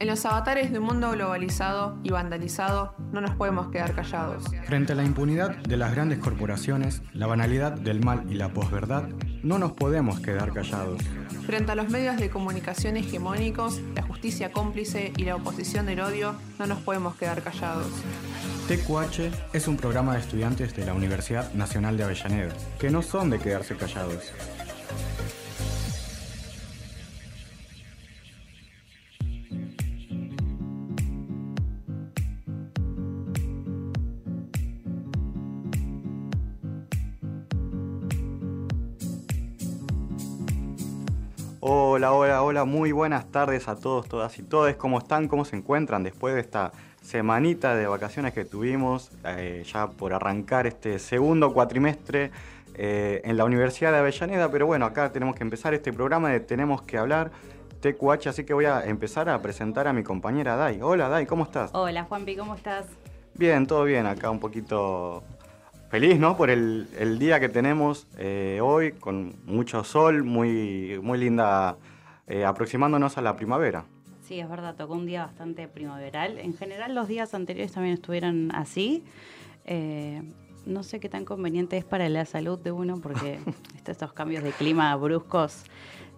En los avatares de un mundo globalizado y vandalizado, no nos podemos quedar callados. Frente a la impunidad de las grandes corporaciones, la banalidad del mal y la posverdad, no nos podemos quedar callados. Frente a los medios de comunicación hegemónicos, la justicia cómplice y la oposición del odio, no nos podemos quedar callados. TQH es un programa de estudiantes de la Universidad Nacional de Avellaneda, que no son de quedarse callados. Hola, hola, hola, muy buenas tardes a todos, todas y todos. ¿Cómo están? ¿Cómo se encuentran después de esta semanita de vacaciones que tuvimos eh, ya por arrancar este segundo cuatrimestre eh, en la Universidad de Avellaneda? Pero bueno, acá tenemos que empezar este programa de Tenemos que hablar. TQH, así que voy a empezar a presentar a mi compañera Dai. Hola Dai, ¿cómo estás? Hola Juanpi, ¿cómo estás? Bien, todo bien, acá un poquito feliz, ¿no? Por el, el día que tenemos eh, hoy, con mucho sol, muy, muy linda, eh, aproximándonos a la primavera. Sí, es verdad, tocó un día bastante primaveral. En general los días anteriores también estuvieron así. Eh, no sé qué tan conveniente es para la salud de uno porque estos cambios de clima bruscos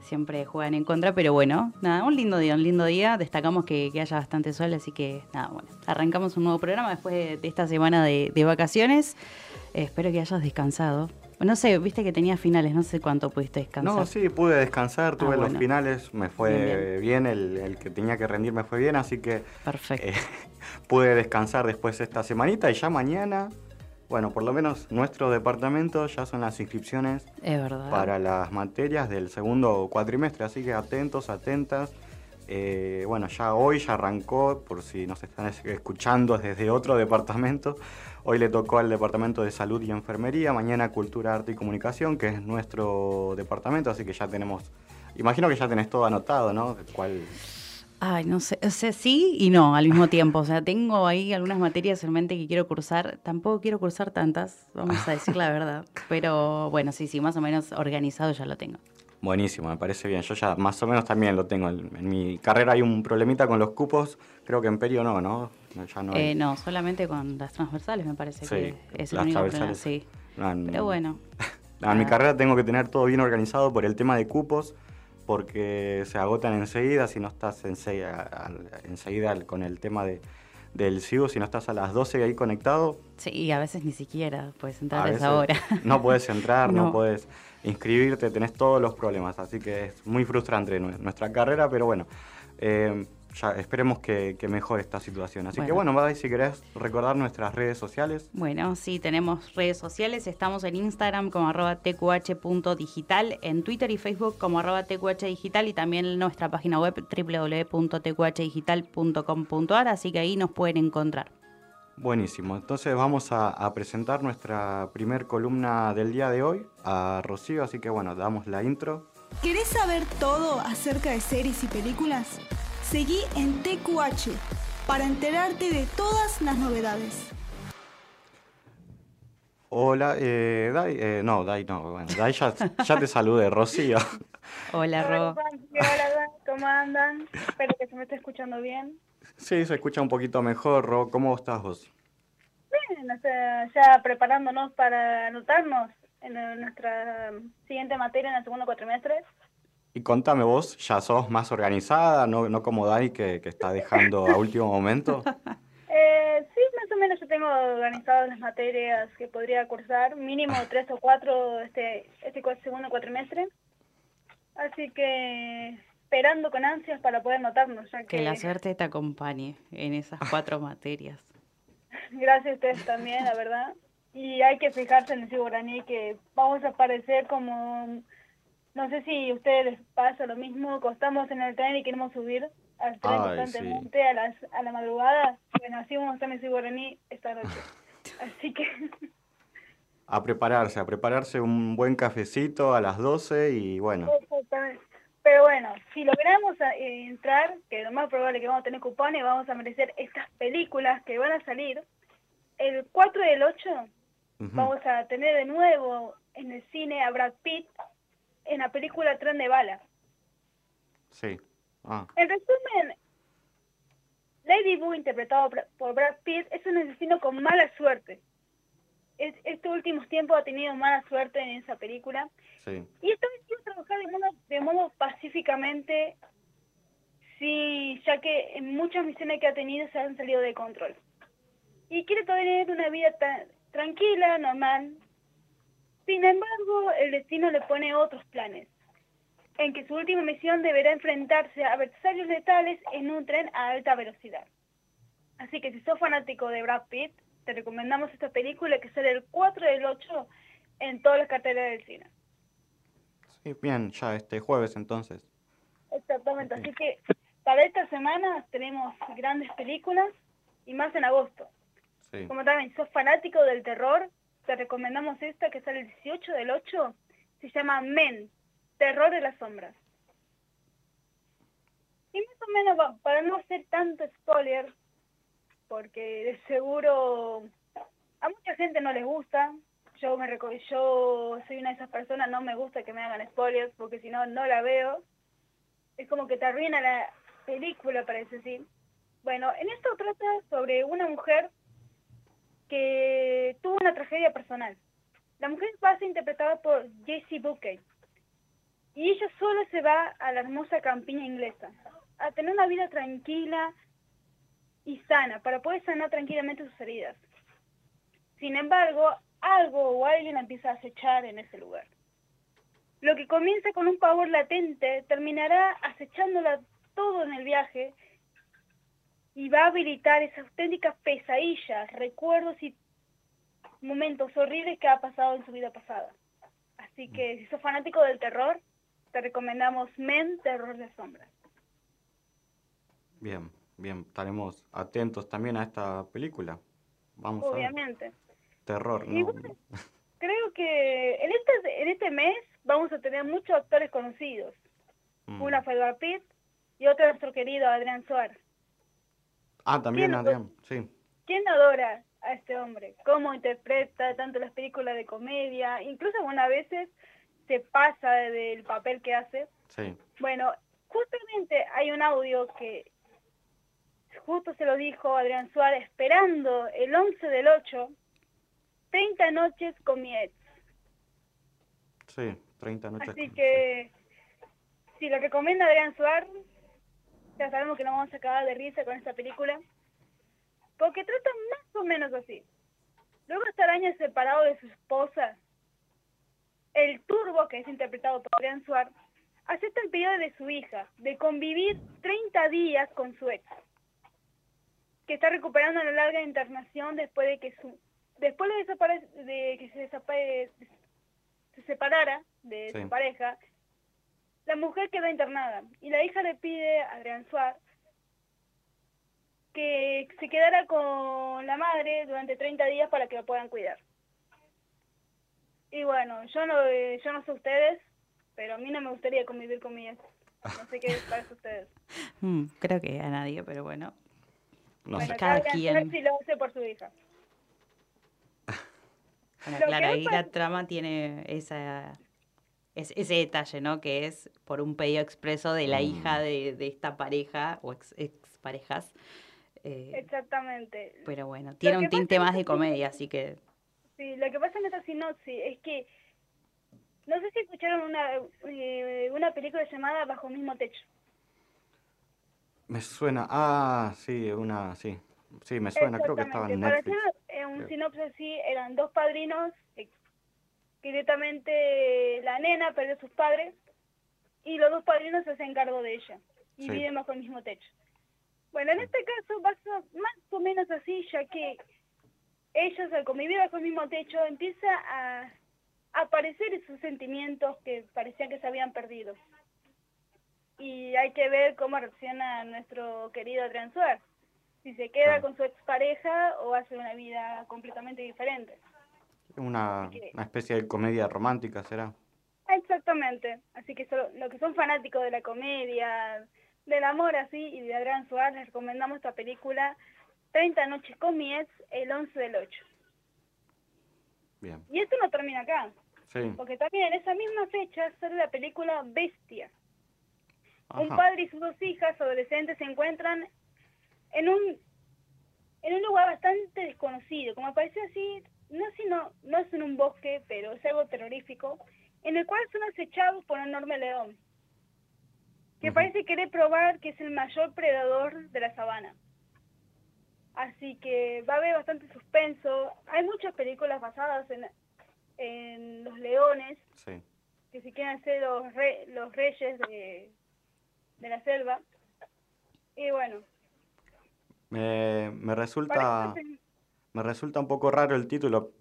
siempre juegan en contra, pero bueno, nada, un lindo día, un lindo día. Destacamos que, que haya bastante sol, así que nada, bueno, arrancamos un nuevo programa después de, de esta semana de, de vacaciones. Eh, espero que hayas descansado. No sé, viste que tenía finales, no sé cuánto pudiste descansar. No, sí, pude descansar, tuve Ah, los finales, me fue Bien, bien, el, el que tenía que rendir me fue bien, así que Perfecto. eh, pude descansar después esta semanita y ya mañana, bueno, por lo menos nuestro departamento ya son las inscripciones es verdad. para las materias del segundo cuatrimestre, así que atentos, atentas. Eh, bueno, ya hoy ya arrancó, por si nos están es- escuchando desde otro departamento. Hoy le tocó al Departamento de Salud y Enfermería, mañana Cultura, Arte y Comunicación, que es nuestro departamento, así que ya tenemos, imagino que ya tenés todo anotado, ¿no? ¿Cuál? Ay, no sé, o sea, sí y no al mismo tiempo. O sea, tengo ahí algunas materias en mente que quiero cursar. Tampoco quiero cursar tantas, vamos a decir la verdad. Pero bueno, sí, sí, más o menos organizado ya lo tengo. Buenísimo, me parece bien. Yo ya más o menos también lo tengo. En, en mi carrera hay un problemita con los cupos, creo que en Perio no, ¿no? No, Ya no hay. Eh, no, solamente con las transversales me parece Sí, que es el único problema. transversales. Sí. No, Pero bueno, No, en mi Ah. carrera tengo que tener todo bien organizado por el tema de cupos, porque se agotan enseguida si no estás enseguida, con el tema de, del CIU, si no estás a las 12 ahí conectado, sí, y a veces ni siquiera puedes entrar a esa hora. no puedes entrar, no. No. puedes inscribirte, tenés todos los problemas, así que es muy frustrante nu- nuestra carrera, pero bueno, eh, ya esperemos que, que mejore esta situación. Así que Bueno. Badai, si querés recordar nuestras redes sociales. Bueno, sí, tenemos redes sociales. Estamos en Instagram como arroba tqh.digital, en Twitter y Facebook como arroba tqhdigital y también en nuestra página web www.tqhdigital.com.ar, así que ahí nos pueden encontrar. Buenísimo, entonces vamos a, a presentar nuestra primer columna del día de hoy a Rocío, así que bueno, damos la intro. ¿Querés saber todo acerca de series y películas? Seguí en TQH para enterarte de todas las novedades. Hola, eh, Dai, eh, no, Dai no, bueno, Dai ya, ya te saludé, Rocío. Hola, Ro. Hola, Dan, ¿cómo andan? Espero que se me esté escuchando bien. Sí, se escucha un poquito mejor, Ro, ¿cómo estás vos? Bien, o sea, ya preparándonos para anotarnos en nuestra siguiente materia en el segundo cuatrimestre. Y contame vos, ¿ya sos más organizada, no, no como Dai que, que está dejando a último momento? Eh, sí, más o menos yo tengo organizadas las materias que podría cursar, mínimo tres o cuatro este, este segundo cuatrimestre. Así que esperando con ansias para poder anotarnos, ya que, Que la suerte te acompañe en esas cuatro materias. Gracias a ustedes también, la verdad. Y hay que fijarse en el guaraní que vamos a aparecer como, no sé si a ustedes les pasa lo mismo, costamos en el tren y queremos subir al tren Ay, constantemente a, las, a la madrugada. Bueno, así vamos a estar en el guaraní esta noche. Así que A prepararse, a prepararse un buen cafecito a las 12 y bueno. Pero bueno, si logramos eh, entrar, que lo más probable es que vamos a tener cupones, vamos a merecer estas películas que van a salir. El 4 del 8 ujú, vamos a tener de nuevo en el cine a Brad Pitt en la película Tren de Bala. sí. Ah, En resumen, Boo, interpretado por Brad Pitt, es un asesino con mala suerte. Es, estos últimos tiempos ha tenido mala suerte en esa película. Sí. Y esta vez quiero trabajar de modo, de modo pacíficamente, sí, ya que en muchas misiones que ha tenido se han salido de control. Y quiere tener una vida tan tranquila, normal. Sin embargo, el destino le pone otros planes, en que su última misión deberá enfrentarse a adversarios letales en un tren a alta velocidad. Así que si sos fanático de Brad Pitt, te recomendamos esta película que sale el 4 del 8 en todas las carteras del cine. Sí, bien, ya este jueves entonces. Exactamente, así que para esta semana tenemos grandes películas y más en agosto. Sí. Como también sos fanático del terror, te recomendamos esta que sale el 18 del 8, se llama Men, Terror de las Sombras. Y más o menos, para no hacer tanto spoiler, porque de seguro a mucha gente no les gusta, yo me yo soy una de esas personas, no me gusta que me hagan spoilers, porque si no, no la veo. Es como que te arruina la película, parece así. Bueno, en esto trata sobre una mujer que tuvo una tragedia personal. La mujer va a ser interpretada por Jessie Buckey. Y ella solo se va a la hermosa campiña inglesa, a tener una vida tranquila y sana, para poder sanar tranquilamente sus heridas. Sin embargo, algo o alguien empieza a acechar en ese lugar. Lo que comienza con un pavor latente terminará acechándola todo en el viaje y va a habilitar esas auténticas pesadillas, recuerdos y momentos horribles que ha pasado en su vida pasada. Así que si sos fanático del terror, te recomendamos Men, Terror de Sombras. Bien, bien, estaremos atentos también a esta película. Vamos a ver. Obviamente. Terror, ¿no? bueno, Creo que en este, en este mes vamos a tener muchos actores conocidos. Mm. Una fue Brad Pitt y otro nuestro querido Adrián Suárez. Ah, también ¿Quién- Adrián, sí. ¿Quién adora a este hombre? ¿Cómo interpreta tanto las películas de comedia? Incluso algunas veces se pasa del papel que hace. Sí, Bueno, justamente hay un audio que justo se lo dijo Adrián Suárez esperando el 11 del 8, 30 noches con mi ex. sí, 30 noches. Así que si lo recomienda Adrián Suárez, ya sabemos que nos vamos a acabar de risa con esta película, porque trata más o menos así. Luego de estar años separado de su esposa, el turbo, que es interpretado por Adrián Suárez, acepta el pedido de su hija de convivir 30 días con su ex, que está recuperando una larga internación después de que su después de, desapare- de que se, desapare- se separara de Sí. su pareja, la mujer queda internada y la hija le pide a Adrián Suárez que se quedara con la madre durante 30 días para que la puedan cuidar. Y bueno, yo no, eh, yo no sé ustedes, pero a mí no me gustaría convivir con mi ex. No sé qué les parece a ustedes. Mm, creo que a nadie, pero bueno. No bueno, sé. cada quien. Sí lo hace por su hija. Bueno, Lo claro, ahí la trama tiene esa, es- ese detalle, ¿no? Que es por un pedido expreso de la Mm. hija de, de esta pareja o ex, parejas. Exactamente. pero bueno, tiene un tinte más de comedia, así que Sí, lo que pasa en esta sinopsis es que no sé si escucharon una, eh, una película llamada Bajo el mismo techo. Me suena. Ah, sí, una. Sí, sí, me suena. Creo que estaba en. Netflix. Para hacer eh, un sinopsis así, eran dos padrinos eh, que directamente la nena perdió a sus padres y los dos padrinos se hacen cargo de ella y Sí. viven bajo el mismo techo. Bueno, en este caso va a ser más o menos así, ya que ellos al convivir bajo el mismo techo empieza a aparecer esos sentimientos que parecían que se habían perdido. Y hay que ver cómo reacciona nuestro querido Suárez. Si se queda con su expareja o hace una vida completamente diferente. Una, una especie de comedia romántica, ¿será? Exactamente. Así que solo, los que son fanáticos de la comedia, del amor así y de Adrián Suárez, les recomendamos esta película 30 noches con mi ex, el 11 del 8. Bien. Y esto no termina acá, Sí. porque también en esa misma fecha sale la película Bestia. Un padre y sus dos hijas adolescentes se encuentran en un en un lugar bastante desconocido, como aparece así, no, sino, no es en un bosque, pero es algo terrorífico, en el cual son acechados por un enorme león, que parece querer probar que es el mayor predador de la sabana. Así que va a haber bastante suspenso. Hay muchas películas basadas en, en los leones, Sí. que si quieren ser los, re- los reyes de, de la selva. Y bueno, Me, me resulta... parece- Me resulta un poco raro el título,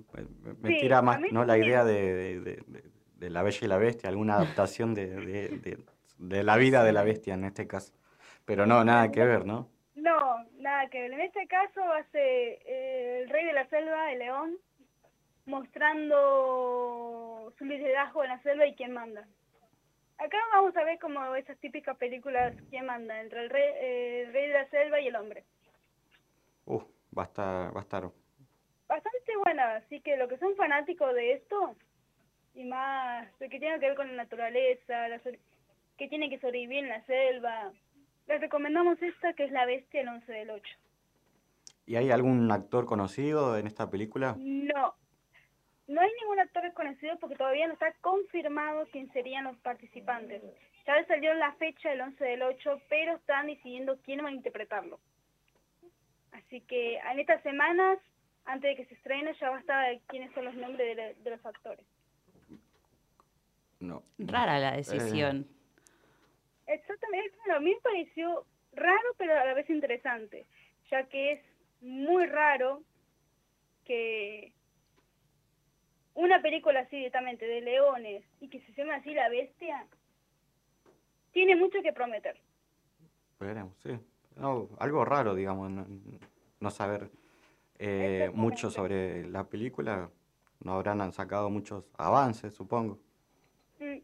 me, Sí, tira más ¿no? la idea de, de- de- de- de La Bella y la Bestia, alguna adaptación de, la vida de la bestia en este caso. Pero no, nada que ver, ¿no? No, nada que ver. En este caso va a ser eh, el rey de la selva, el león, mostrando su liderazgo en la selva y quién manda. Acá vamos a ver como esas típicas películas, quién manda, entre el rey, eh, el rey de la selva y el hombre. Uh, va a estar, va a estar. Bastante buena, así que lo que son fanáticos de esto, y más de que tiene que ver con la naturaleza, la sobre- que tiene que sobrevivir en la selva, les recomendamos esta que es La Bestia el 11 del 8. ¿Y hay algún actor conocido en esta película? No, no hay ningún actor desconocido porque todavía no está confirmado quién serían los participantes. Ya les salió la fecha el 11 del 8, pero están decidiendo quién va a interpretarlo. Así que en estas semanas, antes de que se estrene, ya va a estar quiénes son los nombres de, de los actores. No. Rara la decisión. Exactamente, bueno, a mí me pareció raro, pero a la vez interesante, ya que es muy raro que una película así directamente de leones y que se llame así La Bestia, tiene mucho que prometer. Veremos, sí. No, algo raro, digamos, no, no saber eh, mucho sobre la película. No habrán sacado muchos avances, supongo. Mm,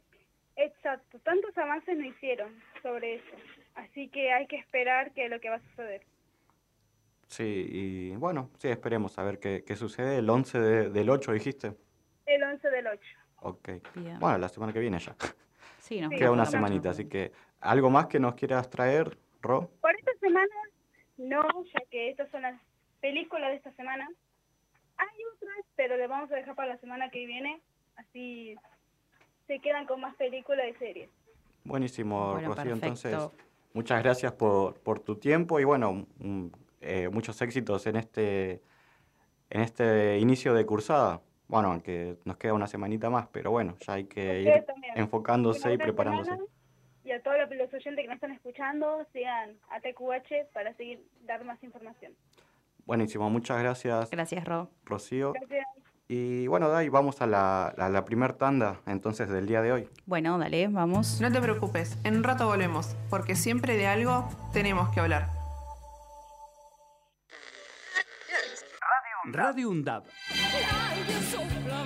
Exacto, tantos avances no hicieron sobre eso, así que hay que esperar que lo que va a suceder. Sí, y bueno, sí, esperemos a ver qué, qué sucede. El 11 de- del 8, dijiste. El 11 del 8. Ok. Bien. Bueno, la semana que viene ya. Sí, nos Sí, Queda una semanita, así que algo más que nos quieras traer, Ro. Por esta semana, no, ya que estas son las películas de esta semana. Hay otras, pero le vamos a dejar para la semana que viene, así se quedan con más películas y series. Buenísimo, Bueno, Rocío. Entonces, muchas gracias por, por tu tiempo y bueno, mm, eh, muchos éxitos en este, en este inicio de cursada. Bueno, aunque nos queda una semanita más, pero bueno, ya hay que Ustedes ir también. enfocándose y preparándose. Y a todos los, los oyentes que nos están escuchando, sigan a TQH para seguir dar más información. Buenísimo, muchas gracias, Gracias, Ro. Rocío. Gracias. Y bueno, Dai, vamos a la, a la primer tanda entonces del día de hoy. Bueno, dale, vamos. No te preocupes, en un rato volvemos, porque siempre de algo tenemos que hablar. Radio UNDAB. Alguien sopla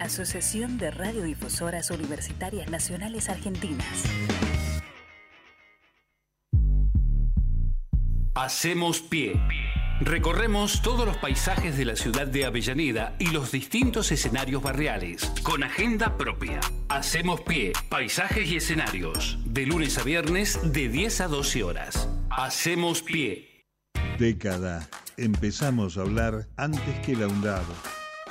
Asociación de Radiodifusoras Universitarias Nacionales Argentinas. Hacemos pie. Recorremos todos los paisajes de la ciudad de Avellaneda y los distintos escenarios barriales, con agenda propia. Hacemos pie, paisajes y escenarios, de lunes a viernes de 10 a 12 horas. Hacemos pie. Década. Empezamos a hablar antes que la UNDAB,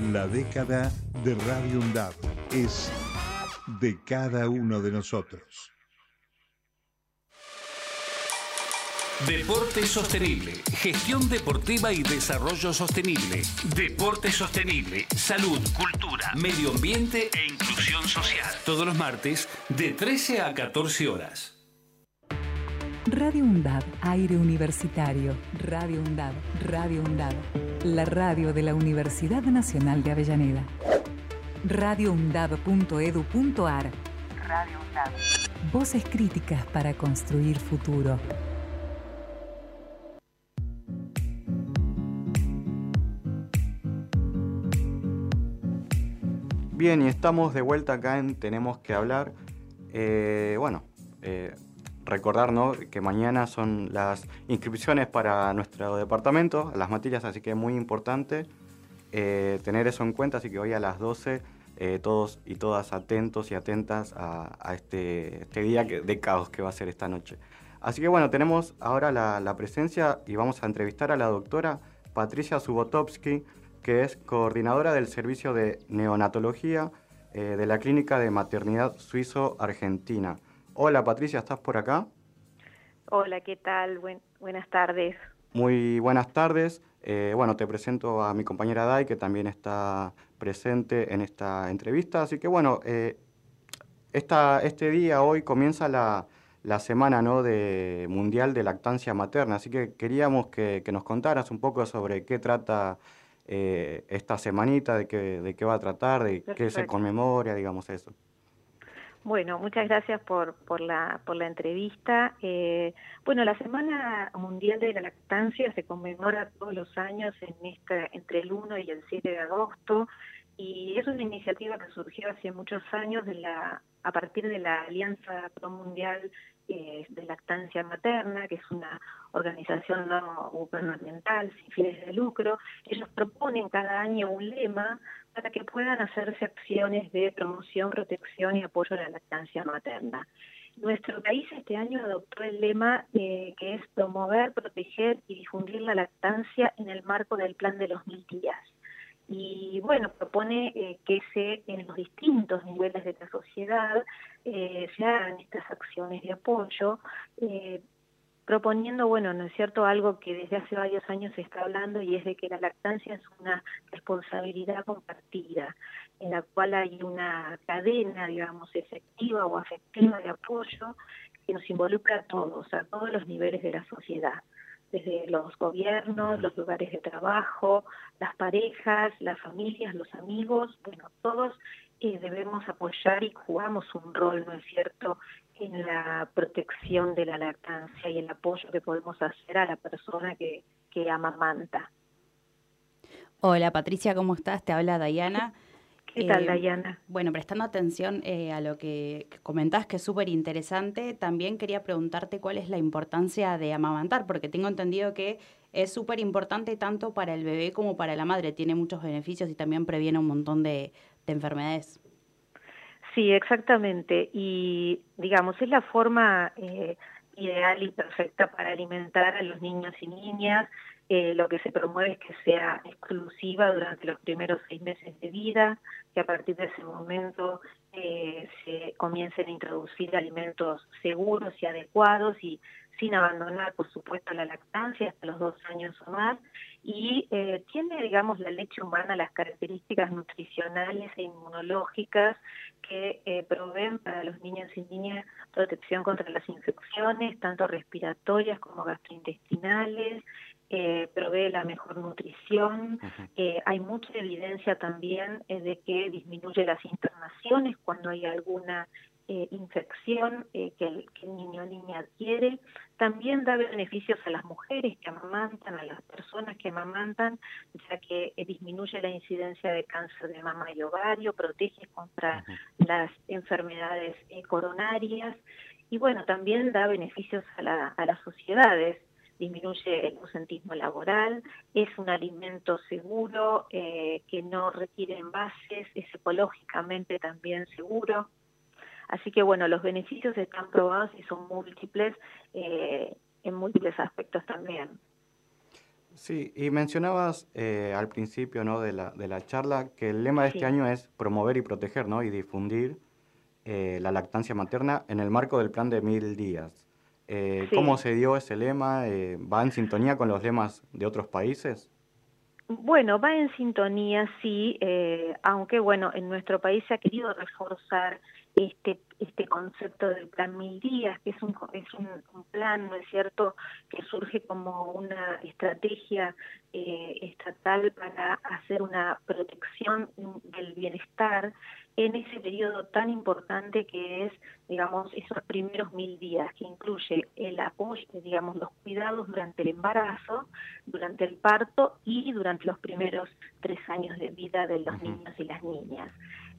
La década de Radio UNDAB es de cada uno de nosotros. Deporte sostenible, gestión deportiva y desarrollo sostenible. Deporte sostenible, salud, cultura, medio ambiente e inclusión social. Todos los martes de 13 a 14 horas. Radio UNDAB, aire universitario. Radio UNDAB, Radio UNDAB. La radio de la Universidad Nacional de Avellaneda. radioundab.edu.ar Radio UNDAB. Voces críticas para construir futuro. Bien, y estamos de vuelta acá en Tenemos que hablar. Eh, bueno, eh, recordar ¿no? que mañana son las inscripciones para nuestro departamento, las materias, así que es muy importante eh, tener eso en cuenta, así que hoy a las 12 eh, todos y todas atentos y atentas a, este, este día de caos que va a ser esta noche. Así que bueno, tenemos ahora la, la presencia y vamos a entrevistar a la doctora Patricia Subotovsky, que es coordinadora del servicio de neonatología eh, de la Clínica de Maternidad Suizo-Argentina. Hola Patricia, ¿estás por acá? Hola, ¿qué tal? Buen- buenas tardes. Muy buenas tardes. Eh, bueno, te presento a mi compañera Dai, que también está presente en esta entrevista. Así que bueno, eh, esta, este día, hoy, comienza la, la semana ¿no? de Mundial de Lactancia Materna. Así que queríamos que, que nos contaras un poco sobre qué trata eh, esta semanita, de qué, de qué va a tratar, de qué se conmemora, digamos eso. Bueno, muchas gracias por, por, la, por la entrevista. Eh, bueno, la Semana Mundial de la Lactancia se conmemora todos los años en esta, entre el 1 y el 7 de agosto y es una iniciativa que surgió hace muchos años de la, a partir de la Alianza Pro Mundial eh, de Lactancia Materna, que es una organización no gubernamental sin fines de lucro. Ellos proponen cada año un lema para que puedan hacerse acciones de promoción, protección y apoyo a la lactancia materna. Nuestro país este año adoptó el lema eh, que es promover, proteger y difundir la lactancia en el marco del plan de los mil días. Y bueno, propone eh, que se en los distintos niveles de la sociedad eh, se hagan estas acciones de apoyo, proponiendo, bueno, ¿no es cierto?, algo que desde hace varios años se está hablando y es de que la lactancia es una responsabilidad compartida, en la cual hay una cadena, digamos, efectiva o afectiva de apoyo que nos involucra a todos, a todos los niveles de la sociedad, desde los gobiernos, los lugares de trabajo, las parejas, las familias, los amigos, bueno, todos eh, debemos apoyar y jugamos un rol, ¿no es cierto?, en la protección de la lactancia y el apoyo que podemos hacer a la persona que, que amamanta. Hola Patricia, ¿cómo estás? Te habla Dayana. ¿Qué tal, Eh, Dayana? Bueno, prestando atención eh, a lo que que comentás, que es súper interesante, también quería preguntarte cuál es la importancia de amamantar, porque tengo entendido que es súper importante tanto para el bebé como para la madre, tiene muchos beneficios y también previene un montón de, de enfermedades. Sí, exactamente. Y digamos, es la forma eh, ideal y perfecta para alimentar a los niños y niñas. eh, lo que se promueve es que sea exclusiva durante los primeros seis meses de vida, que a partir de ese momento eh, se comiencen a introducir alimentos seguros y adecuados y sin abandonar, por supuesto, la lactancia hasta los dos años o más. Y eh, tiene, digamos, la leche humana las características nutricionales e inmunológicas que eh, proveen para los niños y niñas protección contra las infecciones, tanto respiratorias como gastrointestinales, eh, provee la mejor nutrición. Eh, hay mucha evidencia también eh, de que disminuye las internaciones cuando hay alguna eh, infección eh, que, el, que el niño o niña adquiere. También da beneficios a las mujeres que amamantan, a las personas que amamantan, ya que eh, disminuye la incidencia de cáncer de mama y ovario, protege contra las enfermedades coronarias y bueno, también da beneficios a, la, a las sociedades disminuye el ausentismo laboral, es un alimento seguro, que no requiere envases, es ecológicamente también seguro. Así que bueno, los beneficios están probados y son múltiples eh, en múltiples aspectos también. Sí, y mencionabas eh, al principio ¿no? de, la, de la charla que el lema de Sí. este año es promover y proteger ¿no? y difundir eh, la lactancia materna en el marco del plan de mil días. Eh, Sí. ¿Cómo se dio ese lema? ¿Va en sintonía con los lemas de otros países? Bueno, va en sintonía, sí, aunque bueno, en nuestro país se ha querido reforzar este este concepto del plan mil días, que es un es un, un plan, ¿no es cierto?, que surge como una estrategia eh, estatal para hacer una protección del bienestar en ese periodo tan importante que es, digamos, esos primeros mil días, que incluye el apoyo, digamos, los cuidados durante el embarazo, durante el parto y durante los primeros tres años de vida de los niños y las niñas.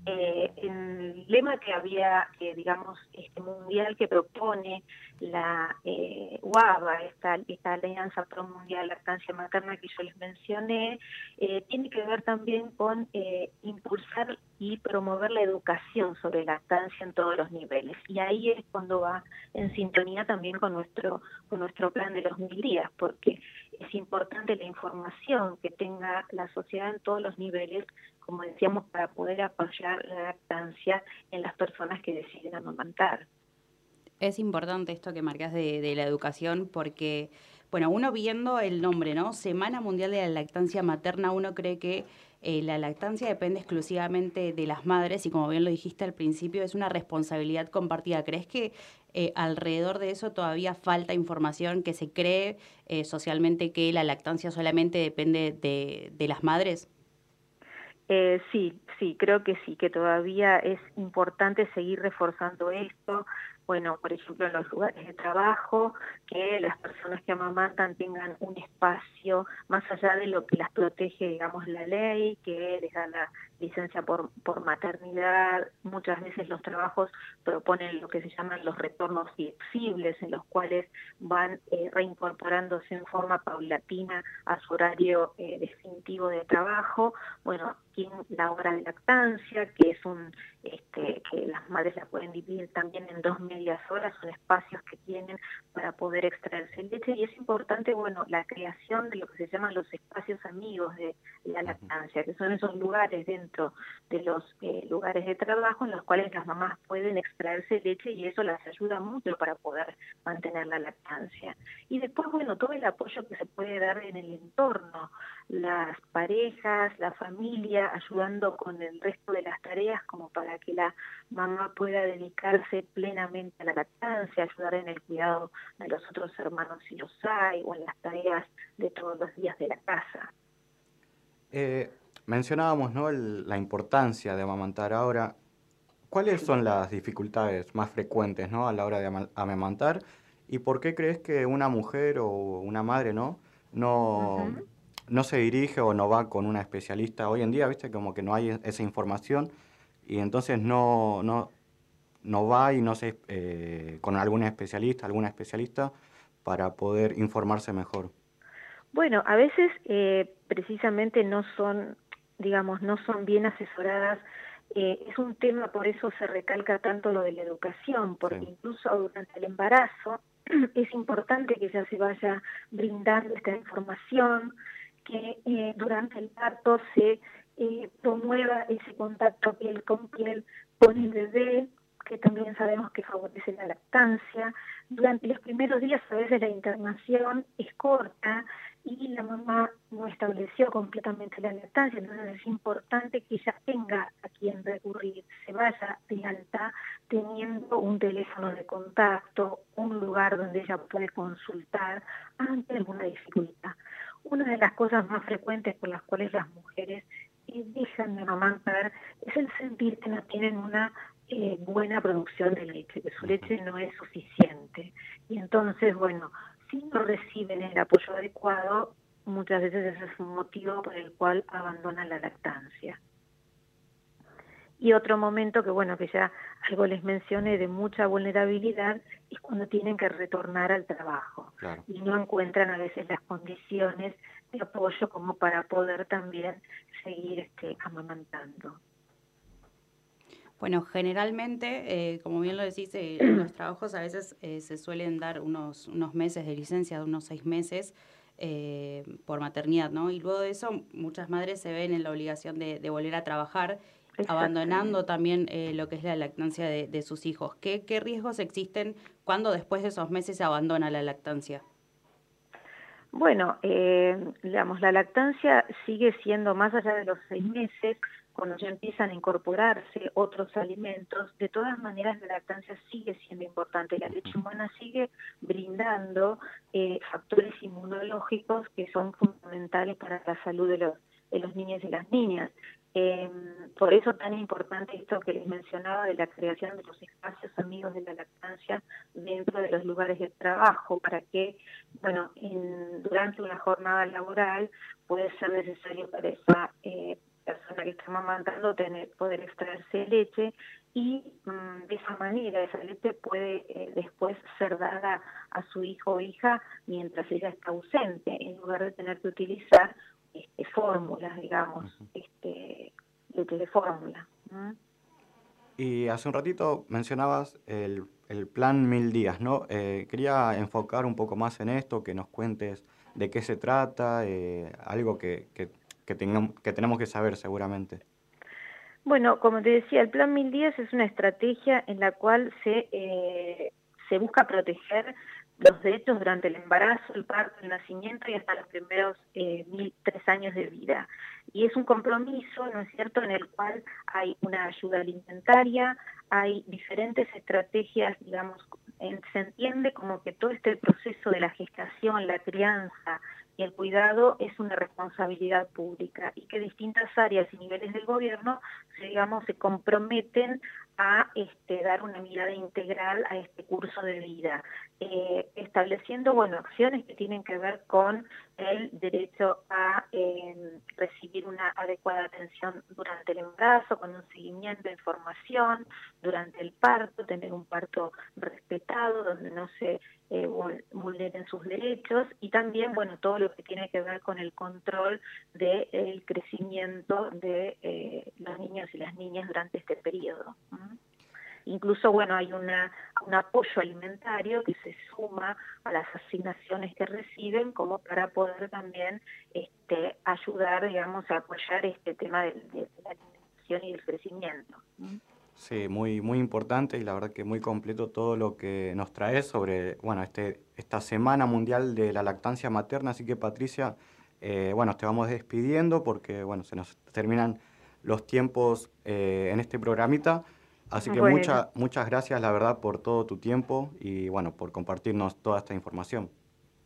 Eh, el lema que había, que digamos, este mundial que propone la eh, UABA, esta, esta Alianza Pro Mundial Lactancia Materna que yo les mencioné, eh, tiene que ver también con eh, impulsar y promover la educación sobre lactancia en todos los niveles. Y ahí es cuando va en sintonía también con nuestro, con nuestro plan de los mil días, porque es importante la información que tenga la sociedad en todos los niveles, como decíamos, para poder apoyar la lactancia en las personas que deciden amamantar. Es importante esto que marcas de, de la educación porque, bueno, uno viendo el nombre, ¿no? Semana Mundial de la Lactancia Materna, uno cree que eh, la lactancia depende exclusivamente de las madres y como bien lo dijiste al principio, es una responsabilidad compartida. ¿Crees que eh, alrededor de eso todavía falta información, que se cree eh, socialmente que la lactancia solamente depende de, de las madres? Eh, sí, sí, creo que sí, que todavía es importante seguir reforzando esto. Bueno, por ejemplo, en los lugares de trabajo, que las personas que amamantan tengan un espacio más allá de lo que las protege, digamos, la ley, que les da la licencia por, por maternidad. Muchas veces los trabajos proponen lo que se llaman los retornos flexibles, en los cuales van eh, reincorporándose en forma paulatina a su horario eh, definitivo de trabajo. Bueno, tienen la hora de lactancia, que es un este, que las madres la pueden dividir también en dos medias horas, son espacios que tienen para poder extraerse leche y es importante, bueno, la creación de lo que se llaman los espacios amigos de la lactancia, que son esos lugares dentro de los eh, lugares de trabajo en los cuales las mamás pueden extraerse leche y eso las ayuda mucho para poder mantener la lactancia. Y después, bueno, todo el apoyo que se puede dar en el entorno, las parejas, la familia, ayudando con el resto de las tareas como para que la mamá pueda dedicarse plenamente a la lactancia, ayudar en el cuidado de los otros hermanos si los hay, o en las tareas de todos los días de la casa. Eh, mencionábamos ¿no? el- la importancia de amamantar. Ahora, ¿cuáles son las dificultades más frecuentes ¿no? a la hora de ama- amamantar? ¿Y por qué crees que una mujer o una madre no, no, no se dirige o no va con una especialista? Hoy en día, viste, como que no hay e- esa información y entonces no, no, no va y no se eh, con algún especialista, alguna especialista para poder informarse mejor. Bueno, a veces eh, precisamente no son, digamos, no son bien asesoradas. Eh, es un tema, por eso se recalca tanto lo de la educación, porque incluso durante el embarazo es importante que ya se vaya brindando esta información, que eh, durante el parto se eh, promueva ese contacto piel con piel con el bebé, que también sabemos que favorece la lactancia. Durante los primeros días a veces la internación es corta y la mamá no estableció completamente la lactancia, entonces es importante que ella tenga a quien recurrir, se vaya de alta teniendo un teléfono de contacto, un lugar donde ella puede consultar ante alguna dificultad. Una de las cosas más frecuentes por las cuales las mujeres dejan de amamantar es el sentir que no tienen una eh, buena producción de leche, que su leche no es suficiente. Y entonces, bueno, si no reciben el apoyo adecuado, muchas veces ese es un motivo por el cual abandonan la lactancia. Y otro momento que, bueno, que ya algo les mencioné de mucha vulnerabilidad es cuando tienen que retornar al trabajo Claro. y no encuentran a veces las condiciones de apoyo como para poder también seguir este, amamantando. Bueno, generalmente, eh, como bien lo decís, eh, los trabajos a veces eh, se suelen dar unos, unos meses de licencia, de unos seis meses eh, por maternidad, ¿no? Y luego de eso, muchas madres se ven en la obligación de, de volver a trabajar, abandonando también lo que es la lactancia de, de sus hijos. ¿Qué, ¿Qué riesgos existen cuando después de esos meses se abandona la lactancia? Bueno, eh, digamos, la lactancia sigue siendo más allá de los seis meses, cuando ya empiezan a incorporarse otros alimentos, de todas maneras la lactancia sigue siendo importante. La leche humana sigue brindando eh, factores inmunológicos que son fundamentales para la salud de los, de los niños y las niñas. Eh, por eso tan importante esto que les mencionaba de la creación de los espacios amigos de la lactancia dentro de los lugares de trabajo, para que, bueno, en, durante una jornada laboral puede ser necesario para esa eh, persona que está amamantando tener, poder extraerse leche y mm, de esa manera esa leche puede eh, después ser dada a su hijo o hija mientras ella está ausente, en lugar de tener que utilizar este, fórmulas, digamos, este, leche de fórmula. Y hace un ratito mencionabas el, el plan Mil Días, ¿no? Eh, quería enfocar un poco más en esto, que nos cuentes de qué se trata, eh, algo que, que, que, que tenemos que saber seguramente. Bueno, como te decía, el Plan Mil Días es una estrategia en la cual se, eh, se busca proteger los derechos durante el embarazo, el parto, el nacimiento y hasta los primeros eh, mil, tres años de vida. Y es un compromiso, ¿no es cierto?, en el cual hay una ayuda alimentaria, hay diferentes estrategias, digamos, en- se entiende como que todo este proceso de la gestación, la crianza y el cuidado es una responsabilidad pública y que distintas áreas y niveles del gobierno, digamos, se comprometen a este, dar una mirada integral a este curso de vida, eh, estableciendo bueno acciones que tienen que ver con el derecho a eh, recibir una adecuada atención durante el embarazo, con un seguimiento de información durante el parto, tener un parto respetado, donde no se eh, vul- vulneren sus derechos y también bueno todo lo que tiene que ver con el control del crecimiento de eh, los niños y las niñas durante este periodo. Incluso, bueno, hay una, un apoyo alimentario que se suma a las asignaciones que reciben como para poder también este, ayudar, digamos, a apoyar este tema de, la alimentación y del crecimiento. Sí, muy, muy importante y la verdad que muy completo todo lo que nos trae sobre, bueno, este, esta Semana Mundial de la Lactancia Materna. Así que Patricia, eh, bueno, te vamos despidiendo porque, bueno, se nos terminan los tiempos eh, en este programita. Así que Bueno. mucha- muchas gracias, la verdad, por todo tu tiempo y, bueno, por compartirnos toda esta información.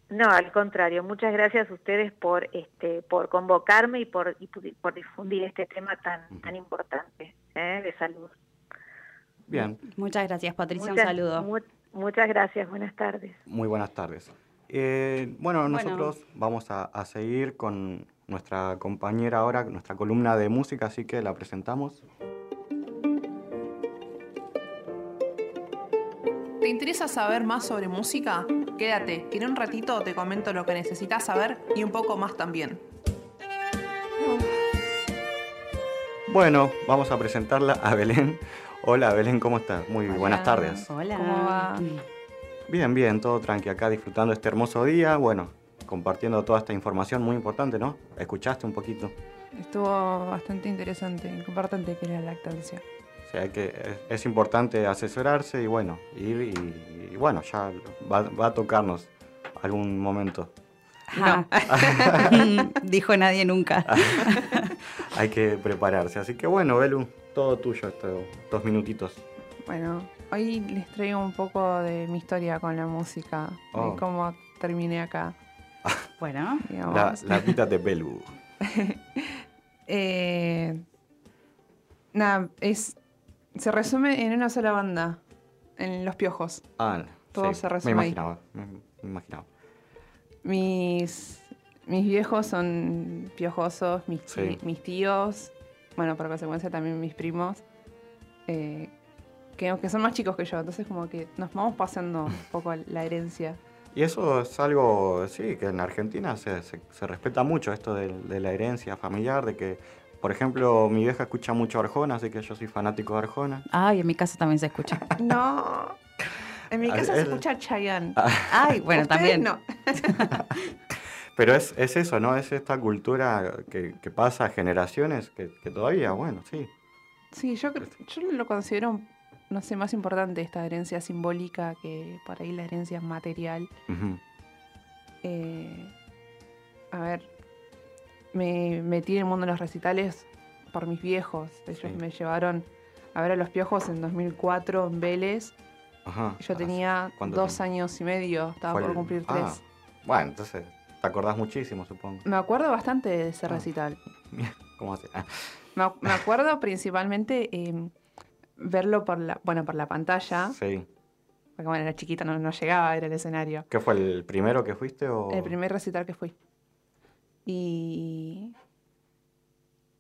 No, al contrario, muchas gracias a ustedes por este por convocarme y por y por- difundir este tema tan tan importante ¿eh? de salud. Bien, Muchas gracias, Patricia. Muchas- un saludo. mu- muchas gracias, buenas tardes. muy buenas tardes. Eh, bueno, Bueno. nosotros vamos a, a seguir con nuestra compañera ahora, nuestra columna de música, así que la presentamos. Interesa saber más sobre música? Quédate, que en un ratito te comento lo que necesitas saber y un poco más también. Bueno, vamos a presentarla a Belén. Hola Belén, ¿cómo estás? Muy buenas tardes. Hola. ¿Cómo va? Bien, bien, todo tranqui acá disfrutando este hermoso día. Bueno, compartiendo toda esta información muy importante, ¿no? ¿Escuchaste un poquito? Estuvo bastante interesante, importante que era la lactancia. O sea que es, es importante asesorarse y bueno, ir y, y bueno, ya va, va a tocarnos algún momento. No. Dijo nadie nunca. Hay que prepararse. Así que bueno, Belu, todo tuyo estos dos minutitos. Bueno, hoy les traigo un poco de mi historia con la música, Oh. de cómo terminé acá. Bueno, digamos. La, la vida de Belu. Eh, nada, es, se resume en una sola banda, en Los Piojos. Ah, Todo sí, se resume Me ahí. imaginaba, me, me imaginaba. Mis, mis viejos son piojosos, mis, Sí. mis tíos, bueno, por consecuencia también mis primos, eh, que, que son más chicos que yo, entonces como que nos vamos pasando un poco la herencia. Y eso es algo, sí, que en Argentina se, se- se respeta mucho esto de, de la herencia familiar, de que, por ejemplo, mi vieja escucha mucho Arjona, así que yo soy fanático de Arjona. Ay, en mi casa también se escucha. No, en mi A casa se escucha Chayanne. Ay, bueno, también. no. Pero es, es eso, ¿no? Es esta cultura que, que pasa a generaciones que, que todavía, bueno, sí. Sí, yo, cre- yo lo considero, no sé, más importante esta herencia simbólica que por ahí la herencia material. Eh, a ver, me metí en el mundo de los recitales por mis viejos. Ellos Sí. me llevaron a ver a los piojos en 2004 en Vélez. Ajá. Yo tenía ¿cuánto dos tiempo? años y medio, estaba por el- cumplir Ah, tres. bueno, entonces te acordás muchísimo, supongo. Me acuerdo bastante de ese Ah. recital. ¿Cómo hace? Me, ac- me acuerdo principalmente eh, verlo por la, bueno, por la pantalla. sí. Porque bueno, era chiquita, no, no llegaba a ver el escenario. ¿Qué fue el primero que fuiste o...? El primer recital que fui. Y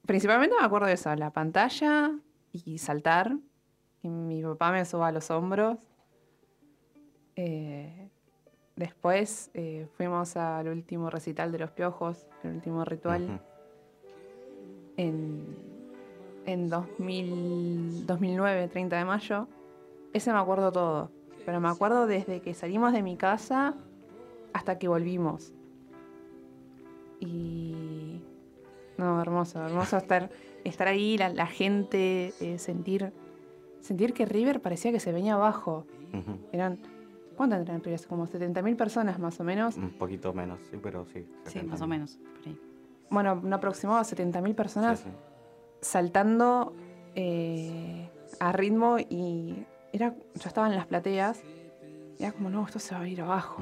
principalmente me acuerdo de eso, la pantalla y saltar. Y mi papá me suba a los hombros. Eh, después eh, fuimos al último recital de los piojos, el último ritual, en, en 2000, 2009, 30 de mayo. Ese me acuerdo todo. Pero me acuerdo desde que salimos de mi casa hasta que volvimos. Y. No, hermoso, hermoso estar, estar ahí, la, la gente, eh, sentir. Sentir que River parecía que se venía abajo. Eran. ¿Cuántas eran River? Como 70.000 personas más o menos. Un poquito menos, sí, pero sí. Sí, 70. más o menos. por ahí. Bueno, un aproximado a 70.000 personas Sí, sí. saltando eh, a ritmo y era, yo estaba en las plateas y era como, no, esto se va a ir abajo.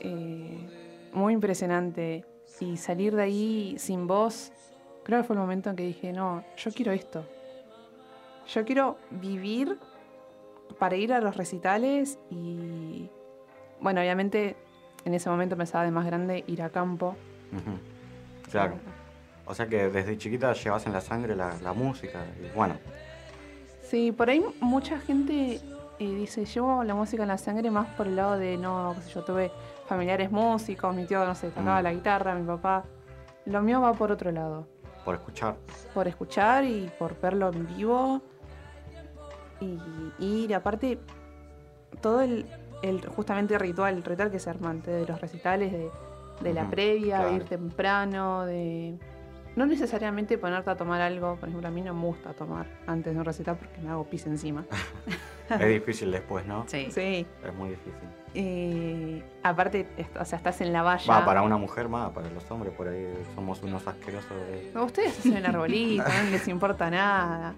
Eh, muy impresionante. Y salir de ahí sin voz, creo que fue el momento en que dije, no, yo quiero esto. Yo quiero vivir para ir a los recitales y, bueno, obviamente en ese momento pensaba de más grande ir a campo. Claro. O sea que desde chiquita llevas en la sangre la, la música. Y bueno, Sí, por ahí mucha gente eh, dice, llevo la música en la sangre más por el lado de, no, yo tuve familiares músicos, mi tío, no sé, tocaba Mm. la guitarra, mi papá. Lo mío va por otro lado, por escuchar. por escuchar y por verlo en vivo. Y ir, aparte, todo el, el justamente el ritual, el ritual que se arma antes de los recitales, de, de la previa, de ir temprano, de... No necesariamente ponerte a tomar algo, por ejemplo, a mí no me gusta tomar antes de un recital porque me hago pis encima. es difícil después, ¿no? Sí. Sí. Es muy difícil. Eh, aparte, o sea, estás en la valla. Va, para una mujer más, para los hombres por ahí somos unos asquerosos de... Ustedes hacen el arbolito, no les importa nada.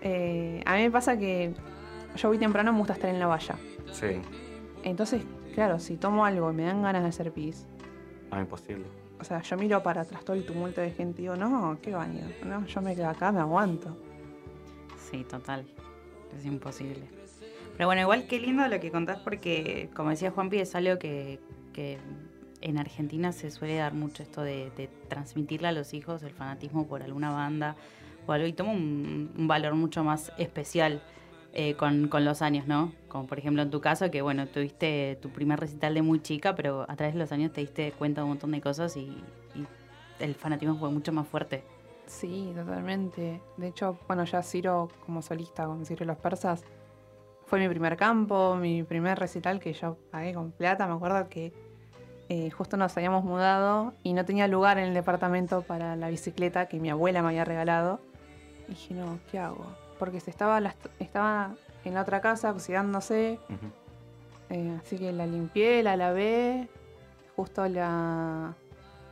Eh, a mí me pasa que yo voy temprano, me gusta estar en la valla. Sí, Entonces, claro, si tomo algo y me dan ganas de hacer pis, no, imposible. O sea, yo miro para atrás todo el tumulto de gente y digo, no, qué baño. No, yo me quedo acá, me aguanto. Sí, total. Es imposible. Pero bueno, igual qué lindo lo que contás porque, como decía Juanpi, es algo que, que en Argentina se suele dar mucho esto de, de transmitirle a los hijos el fanatismo por alguna banda o algo y toma un, un valor mucho más especial eh, con, con los años, ¿no? Como por ejemplo en tu caso, que bueno, tuviste tu primer recital de muy chica, pero a través de los años te diste cuenta de un montón de cosas y, y el fanatismo fue mucho más fuerte. Sí, totalmente. De hecho, bueno, ya Ciro como solista con Ciro y los Persas fue mi primer campo, mi primer recital que yo pagué con plata. Me acuerdo que eh, justo nos habíamos mudado y no tenía lugar en el departamento para la bicicleta que mi abuela me había regalado. Y dije, no, ¿qué hago? Porque se estaba, la- estaba en la otra casa oxidándose. Eh, así que la limpié, la lavé. Justo la,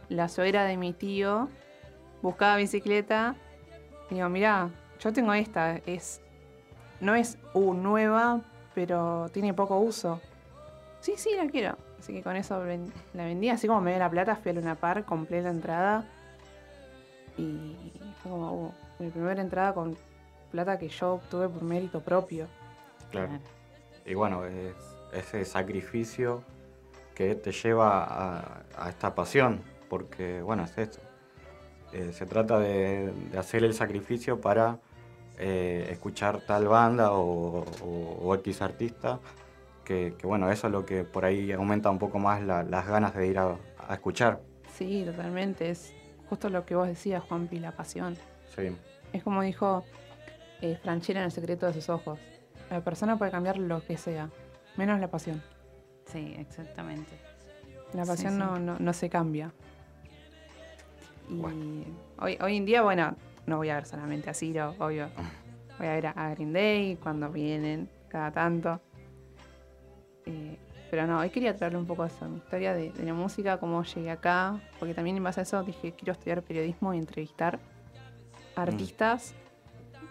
la suegra de mi tío buscaba bicicleta. Y digo, mirá, yo tengo esta. Es, no es uh, nueva, pero tiene poco uso. Sí, sí, la quiero. Así que con eso ven- la vendí. Así como me dio la plata, fui a Luna Park, compré la entrada. Y fue como uh, mi primera entrada con plata que yo obtuve por mérito propio. Claro. Y bueno, es ese sacrificio que te lleva a, a esta pasión, porque bueno, es esto. Eh, se trata de, de hacer el sacrificio para eh, escuchar tal banda o, o- o X artista, que, que, bueno, eso es lo que por ahí aumenta un poco más la- las ganas de ir a, a escuchar. Sí, totalmente. Es justo lo que vos decías, Juanpi, la pasión. Sí. Es como dijo eh, en El secreto de sus ojos. La persona puede cambiar lo que sea, menos la pasión. Sí, exactamente. La pasión sí. No, no, no se cambia. Y hoy, hoy en día, bueno, no voy a ver solamente a Ciro, obvio. Voy a ver a, a Green Day cuando vienen, cada tanto. Eh, pero no, hoy quería traerle un poco eso, mi historia de, de la música, cómo llegué acá, porque también en base a eso dije, quiero estudiar periodismo y entrevistar artistas,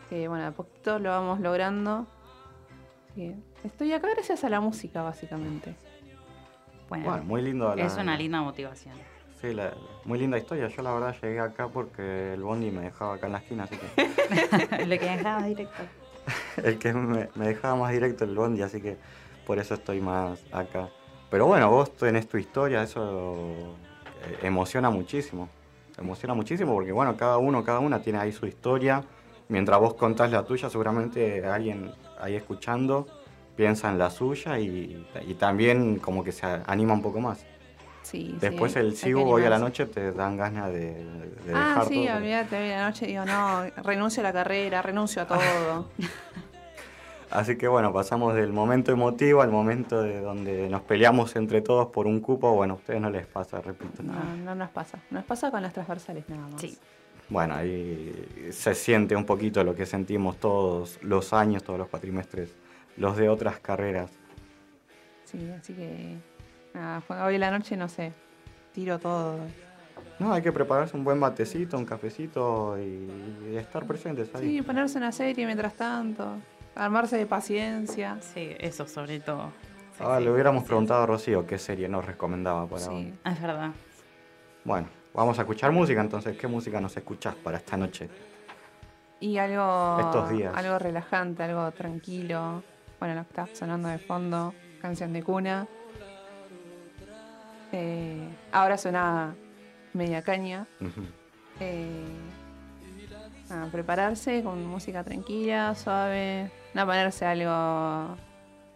que bueno, a poquito lo vamos logrando. Que estoy acá gracias a la música, básicamente. Bueno, Bueno, muy lindo. la- es una linda motivación. Sí, la- muy linda historia. Yo la verdad llegué acá porque el bondi me dejaba acá en la esquina, así que... Lo que dejabas directo. el que me, me dejaba más directo el bondi, así que por eso estoy más acá. Pero bueno, vos tenés tu historia, eso eh, emociona muchísimo. Emociona muchísimo porque bueno, cada uno, cada una tiene ahí su historia. Mientras vos contás la tuya, seguramente alguien ahí escuchando piensa en la suya y, y también como que se anima un poco más. Sí, Después sí, el sigo hoy a la noche te dan ganas de, de Ah, dejar sí, todo. olvídate, hoy a la noche digo, no, renuncio a la carrera, renuncio a todo. Así que bueno, pasamos del momento emotivo al momento de donde nos peleamos entre todos por un cupo. Bueno, a ustedes no les pasa, repito. No, no nos pasa. Nos pasa con las transversales nada más. Sí. Bueno, ahí se siente un poquito lo que sentimos todos los años, todos los cuatrimestres, los de otras carreras. Sí, así que nada, hoy a la noche no sé, tiro todo. No, hay que prepararse un buen matecito, un cafecito y, y estar presentes ahí. Sí, ponerse una serie mientras tanto, armarse de paciencia. Sí, eso sobre todo. Ah, le hubiéramos preguntado a Rocío qué serie nos recomendaba para hoy. Sí, es verdad. Bueno, vamos a escuchar música entonces. ¿Qué música nos escuchás para esta noche? Y algo, Estos días. algo relajante, algo tranquilo. Bueno, lo que está sonando de fondo, canción de cuna. Eh, ahora suena media caña. Eh, nada, prepararse con música tranquila, suave. No ponerse algo,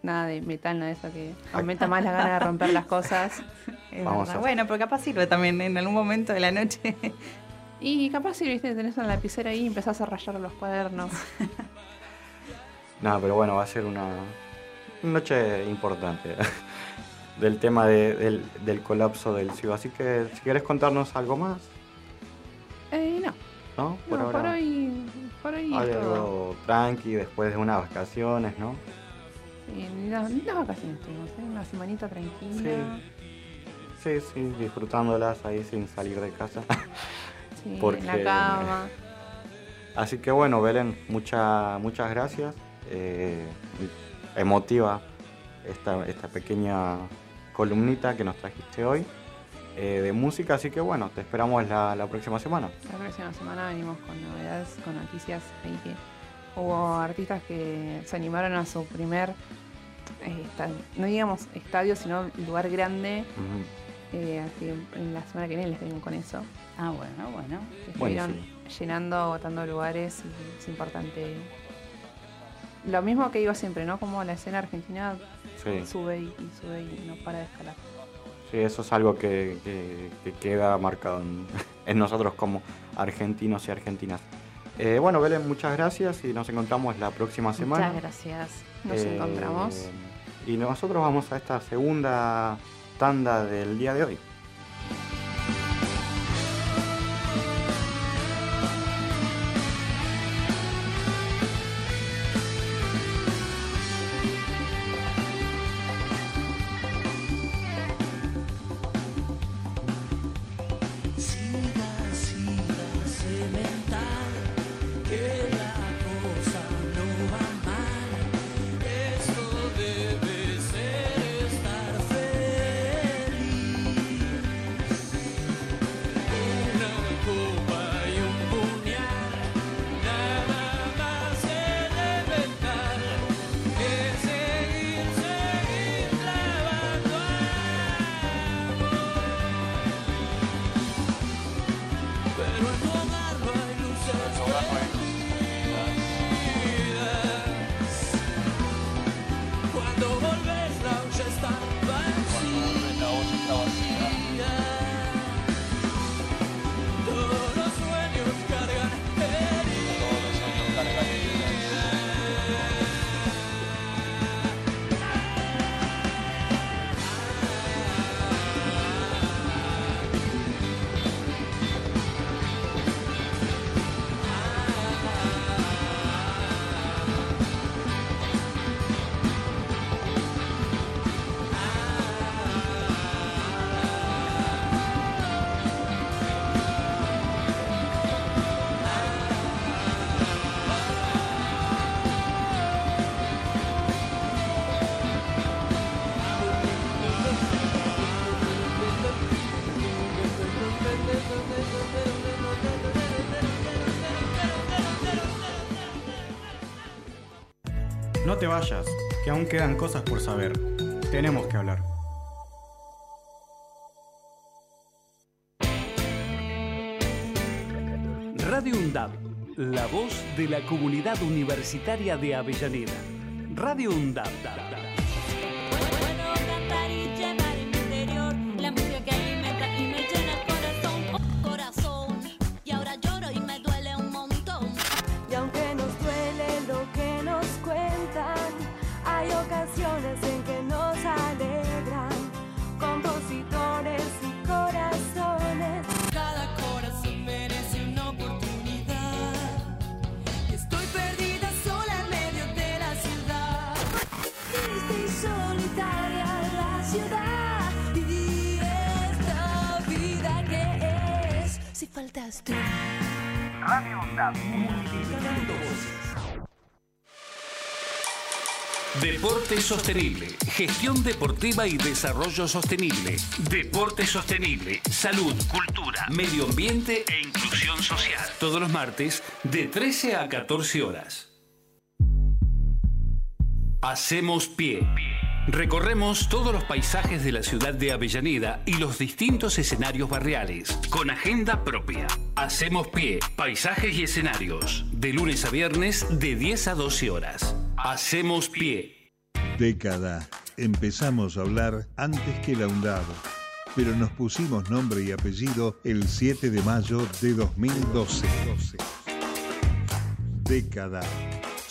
nada de metal, nada de eso que aumenta más la gana de romper las cosas. Vamos a- Bueno, pero capaz sirve también en algún momento de la noche. Y capaz si viste, tenés una lapicera ahí y empezás a rayar los cuadernos. No, pero bueno, va a ser una noche importante del tema de- del, del colapso del CIO. Así que si quieres contarnos algo más, Eh, no, ¿no? Por no, ahora. por hoy, por hoy todo. algo tranqui después de unas vacaciones, ¿no? Ni las, ni las vacaciones tuvimos, ¿eh? una semanita tranquila. Sí, sí, disfrutándolas ahí sin salir de casa. Sí, Porque- en la cama. Así que bueno, Belén, mucha- muchas gracias. Eh, emotiva esta, esta pequeña columnita que nos trajiste hoy eh, de música. Así que bueno, te esperamos la, la próxima semana. La próxima semana venimos con novedades, con noticias ahí que hubo artistas que se animaron a su primer, esta- no digamos estadio, sino lugar grande. Eh, así que en la semana que viene les vengo con eso. Ah, bueno, bueno. Estuvieron Buenísimo. llenando, agotando lugares y es importante. Lo mismo que digo siempre, ¿no? Como la escena argentina Sí. sube y, y sube y no para de escalar. Sí, eso es algo que, que- que queda marcado en, en nosotros como argentinos y argentinas. Eh, bueno, Belén, muchas gracias y nos encontramos la próxima semana. Muchas gracias. Nos Eh, encontramos. Y nosotros vamos a esta segunda tanda del día de hoy. Vayas, que aún quedan cosas por saber. Tenemos que hablar. Radio UNDAB, la voz de la comunidad universitaria de Avellaneda. Radio UNDAB. Tú. Radio multiplicando voces. Deporte sostenible, gestión deportiva y desarrollo sostenible. Deporte sostenible, salud, cultura, medio ambiente e inclusión social. Todos los martes de 13 a 14 horas. Hacemos pie. Recorremos todos los paisajes de la ciudad de Avellaneda y los distintos escenarios barriales, con agenda propia. Hacemos pie, paisajes y escenarios, de lunes a viernes de 10 a 12 horas. Hacemos pie. Década. Empezamos a hablar antes que la UNDAB, pero nos pusimos nombre y apellido el 7 de mayo de 2012. Década.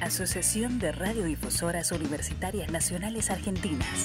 Asociación de Radiodifusoras Universitarias Nacionales Argentinas.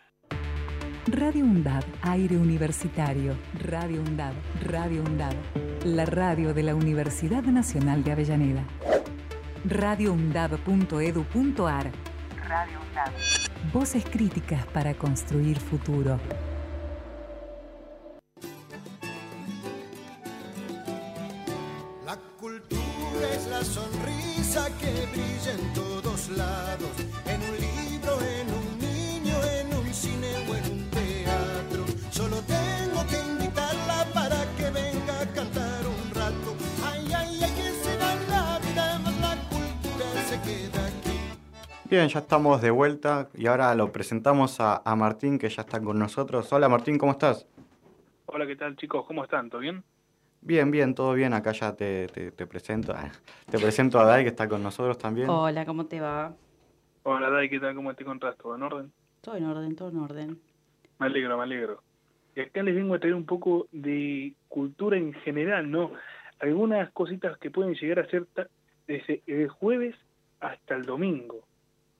Radio UNDAB, aire universitario. Radio UNDAB, Radio UNDAB. La radio de la Universidad Nacional de Avellaneda. radioundab.edu.ar Radio UNDAB. Voces críticas para construir futuro. La cultura es la sonrisa que brilla en todos lados, en un libro, en un niño, en un cine Bien, ya estamos de vuelta y ahora lo presentamos a, a Martín que ya está con nosotros. Hola Martín, ¿cómo estás? Hola, ¿qué tal chicos? ¿Cómo están? ¿Todo bien? Bien, bien, todo bien. Acá ya te, te- te presento. ah, Te presento a Dai que está con nosotros también. Hola, ¿cómo te va? Hola, Dai, ¿qué tal? ¿Cómo te encontrás? ¿Todo en orden? Todo en orden, todo en orden. Me alegro, me alegro. Y acá les vengo a traer un poco de cultura en general, ¿no? Algunas cositas que pueden llegar a ser desde el jueves hasta el domingo.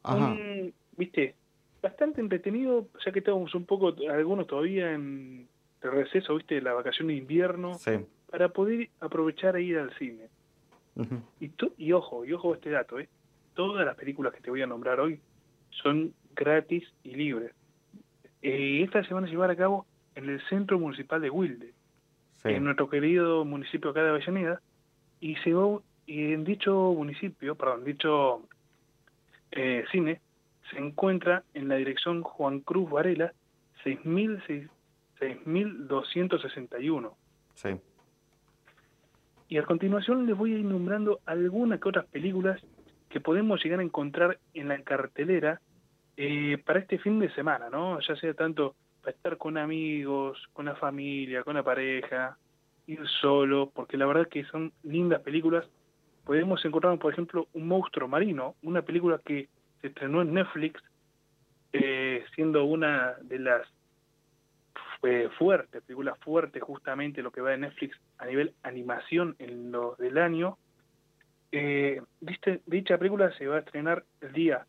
Ajá. Un, Viste, bastante entretenido, ya que estamos un poco, algunos todavía en el receso, ¿viste? La vacación de invierno, Sí. para poder aprovechar e ir al cine. Y, to- y ojo, y ojo a este dato, ¿eh? Todas las películas que te voy a nombrar hoy son gratis y libres. Eh, estas se van a llevar a cabo en el Centro Municipal de Wilde, Sí. en nuestro querido municipio acá de Avellaneda, y se va, y en dicho municipio, perdón, dicho eh, cine, se encuentra en la dirección Juan Cruz Varela, 6.000 6.261. Sí. Y a continuación les voy a ir nombrando algunas que otras películas que podemos llegar a encontrar en la cartelera eh, para este fin de semana, ¿no? Ya sea tanto para estar con amigos, con la familia, con la pareja, ir solo, porque la verdad que son lindas películas. Podemos encontrar, por ejemplo, Un monstruo marino, una película que se estrenó en Netflix, eh, siendo una de las eh, fuertes, películas fuertes justamente lo que va de Netflix a nivel animación en lo del año. Eh, viste, dicha película se va a estrenar el día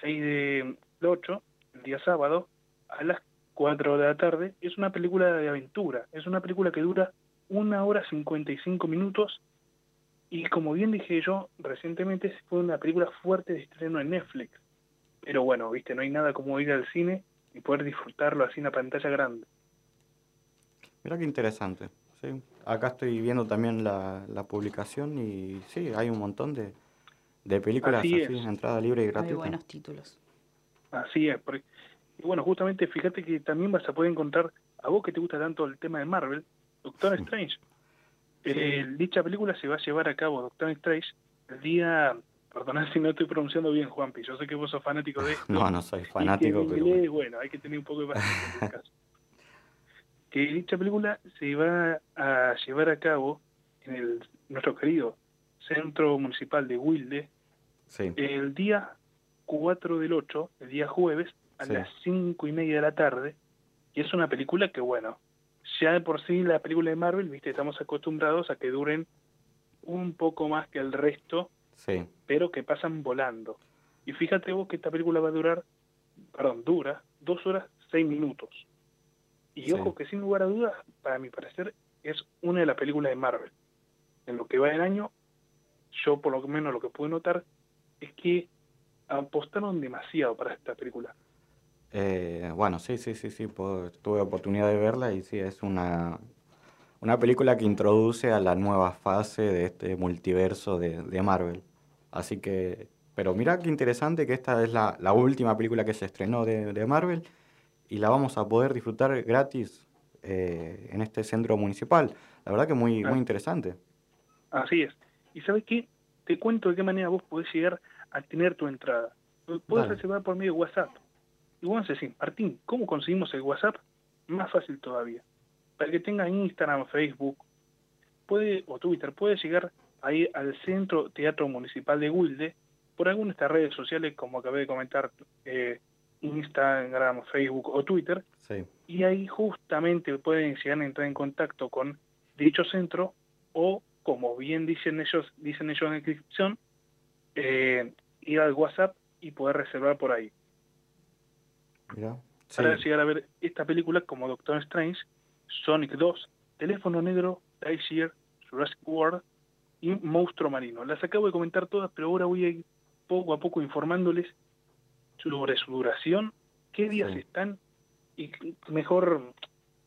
6 de 8, el día sábado, a las 4 de la tarde. Es una película de aventura, es una película que dura una hora 55 minutos y como bien dije yo recientemente fue una película fuerte de estreno en Netflix. Pero bueno, viste, no hay nada como ir al cine y poder disfrutarlo así en la pantalla grande. Mira qué interesante. Sí. Acá estoy viendo también la, la publicación y sí, hay un montón de, de películas Así así, es. entrada libre y Muy gratuita. buenos títulos. Así es. porque- y bueno, justamente fíjate que también vas a poder encontrar, a vos que te gusta tanto el tema de Marvel, Doctor Strange. Eh, dicha película se va a llevar a cabo, Doctor Strange, el día, perdonad si no estoy pronunciando bien, Juanpi, yo sé que vos sos fanático de esto. No, no soy fanático, pero inglés, bueno, hay que tener un poco de paciencia en este caso. Que dicha película se va a llevar a cabo en el nuestro querido Centro Municipal de Wilde sí. el día 4 del 8, el día jueves, a Sí. las 5 y media de la tarde. Y es una película que, bueno, ya de por sí la película de Marvel, viste, estamos acostumbrados a que duren un poco más que el resto, Sí. pero que pasan volando. Y fíjate vos que esta película va a durar, perdón, dura dos horas seis minutos. Y Sí. ojo que sin lugar a dudas, para mi parecer, es una de las películas de Marvel. En lo que va del año, yo por lo menos lo que pude notar es que apostaron demasiado para esta película. Eh, bueno, sí, sí, sí, sí, puedo- tuve oportunidad de verla y sí, es una, una película que introduce a la nueva fase de este multiverso de, de Marvel. Así que, pero mira qué interesante que esta es la, la última película que se estrenó de, de Marvel y la vamos a poder disfrutar gratis eh, en este centro municipal. La verdad que muy, muy interesante. Así es. ¿Y sabes qué? Te cuento de qué manera vos podés llegar a tener tu entrada. Puedes reservar por medio de WhatsApp. Y vos decir, Martín, ¿cómo conseguimos el WhatsApp? Más fácil todavía. Para que tenga Instagram, Facebook puede, o Twitter, puede llegar ahí al Centro Teatro Municipal de Wilde por alguna de estas redes sociales, como acabé de comentar, eh, Instagram, Facebook o Twitter, Sí. y ahí justamente pueden llegar a entrar en contacto con dicho centro o, como bien dicen ellos, dicen ellos en la inscripción, eh, ir al WhatsApp y poder reservar por ahí. Mira. Sí. Para llegar a ver esta película como Doctor Strange, Sonic 2, Teléfono Negro, Lightyear, Jurassic World y Monstruo Marino. Las acabo de comentar todas, pero ahora voy a ir poco a poco informándoles sobre su duración, qué días Sí. están y mejor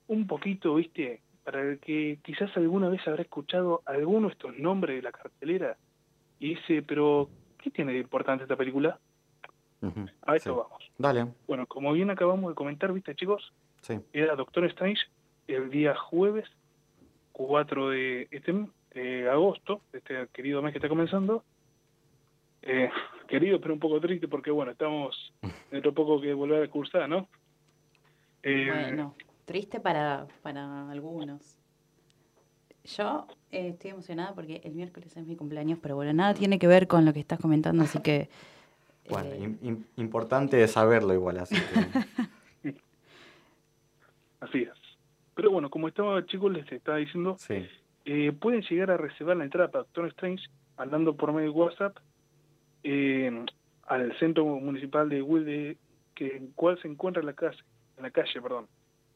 un poquito, viste, para el que quizás alguna vez habrá escuchado alguno de estos nombres de la cartelera y dice, pero ¿qué tiene de importante esta película? Ujú. A esto Sí. vamos. Dale. Bueno, como bien acabamos de comentar, viste chicos, Sí. era Doctor Strange el día jueves 4 de este de agosto, este querido mes que está comenzando. Eh, querido, pero un poco triste porque, bueno, estamos dentro de poco que volver a cursar, ¿no? Eh, Bueno, triste para, para algunos. Yo eh, estoy emocionada porque el miércoles es mi cumpleaños, pero bueno, nada tiene que ver con lo que estás comentando, así que Bueno, eh, im- im- importante saberlo igual, así que... Así es. Pero bueno, como estaba chicos, les estaba diciendo, sí. eh, pueden llegar a reservar la entrada para Doctor Strange andando por medio de WhatsApp eh, al centro municipal de Wilde, que en cual se encuentra en la calle, en la calle, perdón,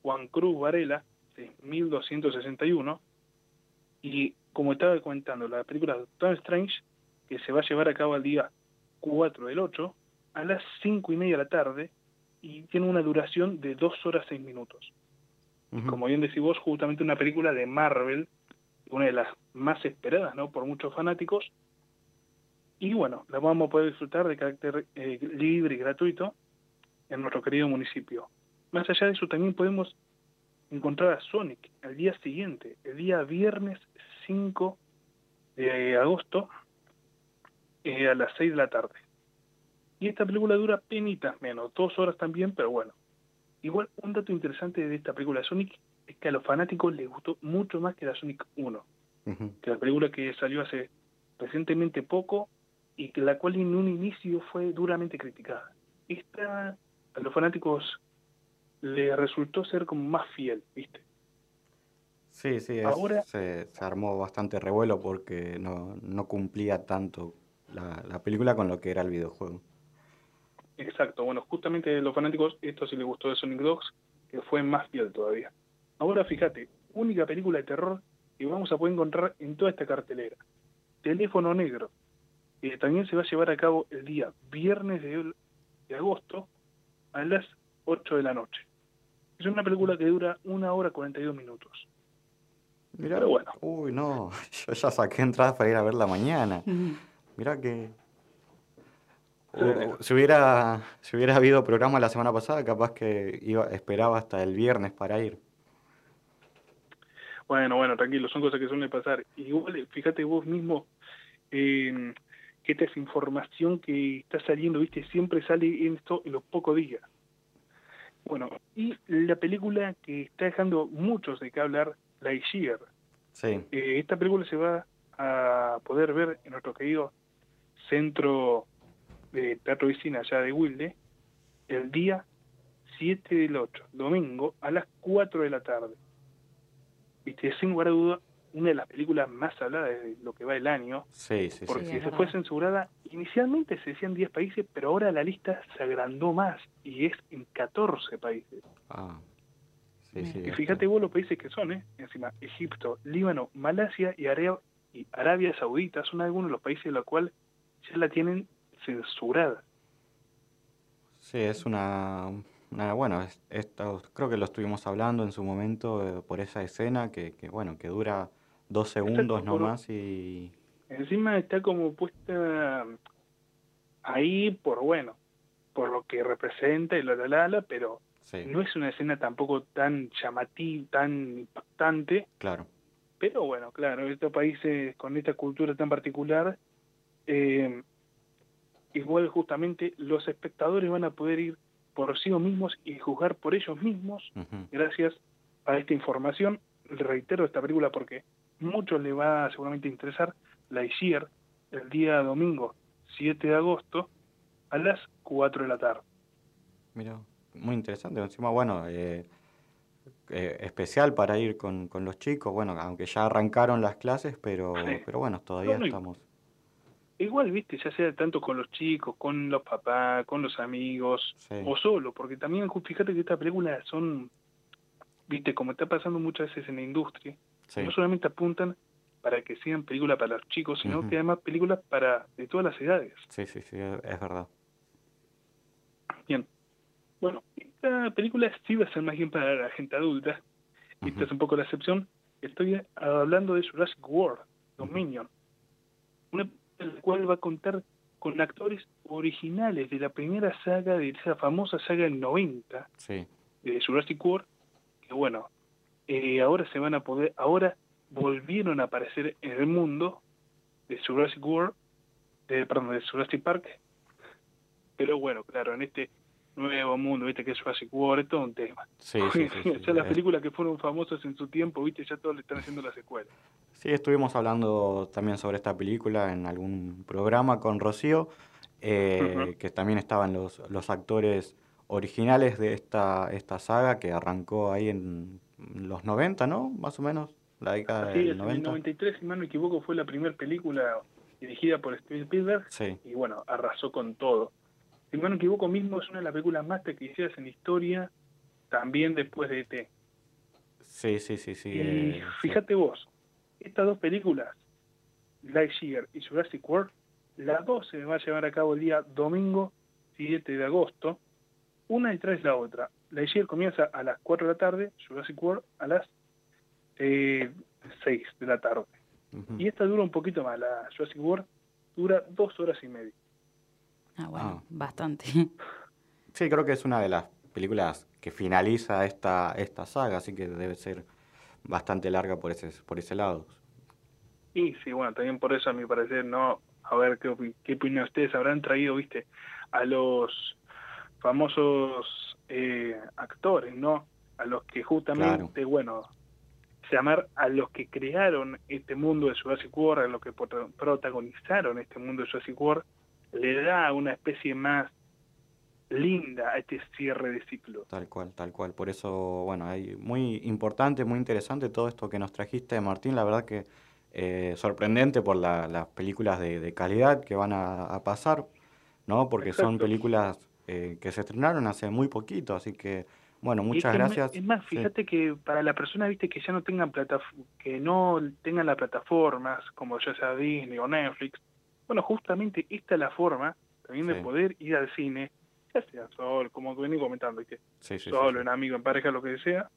Juan Cruz Varela, 1261, y como estaba comentando, la película Doctor Strange, que se va a llevar a cabo el día 4 del 8, a las 5 y media de la tarde, y tiene una duración de 2 horas 6 minutos. Como bien decís vos, justamente una película de Marvel, una de las más esperadas ¿no? por muchos fanáticos. Y bueno, la vamos a poder disfrutar de carácter eh, libre y gratuito en nuestro querido municipio. Más allá de eso, también podemos encontrar a Sonic el día siguiente, el día viernes 5 de agosto, eh, a las 6 de la tarde. Y esta película dura penitas menos, dos horas también, pero bueno. Igual, un dato interesante de esta película de Sonic es que a los fanáticos les gustó mucho más que la Sonic 1, Ujú. que la película que salió hace recientemente poco y que la cual en un inicio fue duramente criticada. Esta a los fanáticos le resultó ser como más fiel, ¿viste? Sí, sí, es- Ahora- se, se armó bastante revuelo porque no, no cumplía tanto la, la película con lo que era el videojuego. Exacto, bueno, justamente a los fanáticos esto sí les gustó de Sonic Dogs, que fue más fiel todavía. Ahora fíjate, única película de terror que vamos a poder encontrar en toda esta cartelera. Teléfono Negro, que también se va a llevar a cabo el día viernes de, de agosto a las 8 de la noche. Es una película que dura una hora 42 minutos. Mirá, Pero bueno. Uy, no, yo ya saqué entradas para ir a verla mañana. Mirá que... Uh, si hubiera si hubiera habido programa la semana pasada, capaz que iba esperaba hasta el viernes para ir. Bueno, bueno, tranquilo, son cosas que suelen pasar. Igual, eh, fíjate vos mismo eh, que esta es información que está saliendo, viste, siempre sale en esto en los pocos días. Bueno, y la película que está dejando muchos de qué hablar, Lightyear. Sí. Eh, esta película se va a poder ver en nuestro querido centro de teatro Vicina allá de Wilde el día 7 del 8, domingo, a las 4 de la tarde. Viste, sin lugar a duda, una de las películas más habladas de lo que va el año, Sí, sí, sí. porque se fue censurada, inicialmente se decían 10 países, pero ahora la lista se agrandó más y es en 14 países. Ah, sí, sí. Y fíjate vos los países que son, ¿eh? Encima, Egipto, Líbano, Malasia y Arabia, y Arabia Saudita son algunos de los países en los cuales ya la tienen censurada. Sí, es una, una- bueno, es- esto, creo que lo estuvimos hablando en su momento eh, por esa escena que, que, bueno, que dura dos segundos por- nomás y Encima está como puesta ahí por, bueno, por lo que representa y la la la, la, pero sí, no es una escena tampoco tan llamativa, tan impactante, claro. pero bueno, claro, estos países con esta cultura tan particular, eh, igual justamente los espectadores van a poder ir por sí mismos y juzgar por ellos mismos gracias a esta información. Reitero esta película porque muchos les va a seguramente interesar Lightyear el día domingo 7 de agosto a las 4 de la tarde. Mira, muy interesante. Encima, bueno, eh, eh, especial para ir con, con los chicos. Bueno, aunque ya arrancaron las clases, pero, Sí. pero bueno, todavía No, no, y- estamos. Igual, viste, ya sea tanto con los chicos, con los papás, con los amigos, Sí. o solo, porque también fíjate que estas películas son, viste, como está pasando muchas veces en la industria, Sí. no solamente apuntan para que sean películas para los chicos, sino que además películas para de todas las edades. Sí, sí, sí, es verdad. Bien. Bueno, esta película sí va a ser más bien para la gente adulta. Esta es un poco la excepción. Estoy hablando de Jurassic World, Dominion. Una la cual va a contar con actores originales de la primera saga, de esa famosa saga del 90, Sí. de Jurassic World, que bueno, eh, ahora se van a poder, ahora volvieron a aparecer en el mundo de Jurassic World, de, perdón, de Jurassic Park, pero bueno, claro, en este nuevo mundo, viste que es Jurassic World, es todo un tema. Sí, sí, sí, sí, ya las películas que fueron famosas en su tiempo, viste, ya todos le están haciendo la secuela. Sí, estuvimos hablando también sobre esta película en algún programa con Rocío, eh, que también estaban los, los actores originales de esta, esta saga que arrancó ahí en los 90, ¿no? Más o menos, la década es, del en el 90. 93, si no me equivoco, fue la primera película dirigida por Steven Spielberg Sí, y bueno, arrasó con todo. Si no me equivoco, mismo es una de las películas más taquilleras en la historia, también después de E.T. sí, sí, sí, sí. y eh, sí. fíjate vos, estas dos películas, Lightyear y Jurassic World, las dos se va a llevar a cabo el día domingo 7 de agosto, una detrás de la otra. Lightyear comienza a las 4 de la tarde, Jurassic World a las eh, 6 de la tarde. Y esta dura un poquito más, la Jurassic World dura dos horas y media. Ah, bueno, Ah. bastante. Sí, creo que es una de las películas que finaliza esta, esta saga, así que debe ser bastante larga por ese, por ese lado. Y sí, bueno, también por eso a mi parecer, no, a ver qué, qué opinión ustedes habrán traído, viste, a los famosos eh, actores, ¿no? A los que justamente, bueno, llamar a los que crearon este mundo de Jurassic World, a los que prota- protagonizaron este mundo de Jurassic World, le da una especie más linda este cierre de ciclo. Tal cual, tal cual. Por eso, bueno, hay muy importante, muy interesante todo esto que nos trajiste, Martín. La verdad que eh, sorprendente por la- las películas de, de calidad que van a, a pasar, ¿no? Porque son películas eh, que se estrenaron hace muy poquito, así que, bueno, muchas es gracias. Es más, Sí. fíjate que para la persona, viste, que ya no tengan plataf que no tengan las plataformas, como ya sea Disney o Netflix, bueno, justamente esta es la forma también de poder ir al cine, ya sea solo, como venía comentando, ¿viste? Sí, sí, solo, sí. en amigo, en pareja, lo que sea,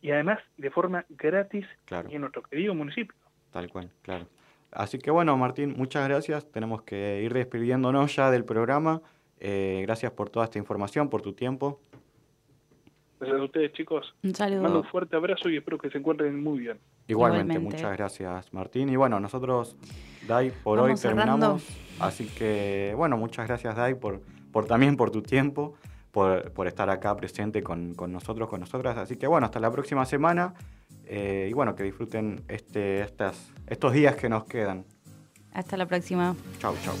y además de forma gratis Claro. y en nuestro querido municipio. Tal cual, claro. Así que bueno, Martín, muchas gracias. Tenemos que ir despidiéndonos ya del programa. Eh, gracias por toda esta información, por tu tiempo. Gracias a ustedes, chicos. Un saludo. mando un fuerte abrazo y espero que se encuentren muy bien. Igualmente, Igualmente. muchas gracias, Martín. Y bueno, nosotros, Dai, por hoy cerrando. terminamos. Así que, bueno, muchas gracias, Dai, por, por también por tu tiempo, por, por estar acá presente con, con nosotros, con nosotras. Así que, bueno, hasta la próxima semana. eh, y bueno, que disfruten este, estas, estos días que nos quedan. Hasta la próxima. Chau, chau.